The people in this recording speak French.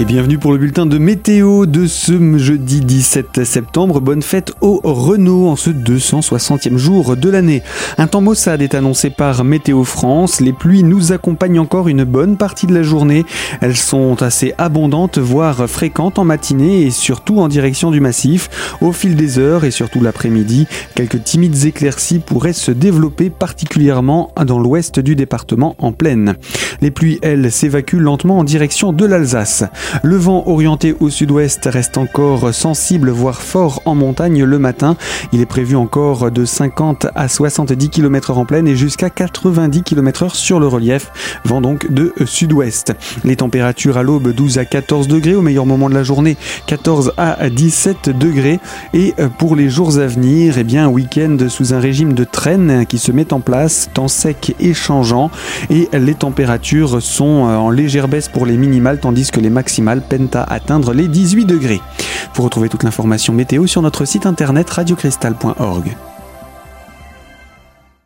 Et bienvenue pour le bulletin de météo de ce jeudi 17 septembre. Bonne fête au Renault en ce 260e jour de l'année. Un temps maussade est annoncé par Météo France. Les pluies nous accompagnent encore une bonne partie de la journée. Elles sont assez abondantes, voire fréquentes en matinée et surtout en direction du massif. Au fil des heures et surtout l'après-midi, quelques timides éclaircies pourraient se développer particulièrement dans l'ouest du département en plaine. Les pluies, elles, s'évacuent lentement en direction de l'Alsace. Le vent orienté au sud-ouest reste encore sensible, voire fort en montagne le matin. Il est prévu encore de 50 à 70 km h en plaine et jusqu'à 90 km h sur le relief. Vent donc de sud-ouest. Les températures à l'aube 12 à 14 degrés, au meilleur moment de la journée 14 à 17 degrés. Et pour les jours à venir, eh bien, week-end sous un régime de traîne qui se met en place, temps sec et changeant. Et les températures sont en légère baisse pour les minimales, tandis que les maximales peinent à atteindre les 18 degrés. Vous retrouvez toute l'information météo sur notre site internet radiocristal.org.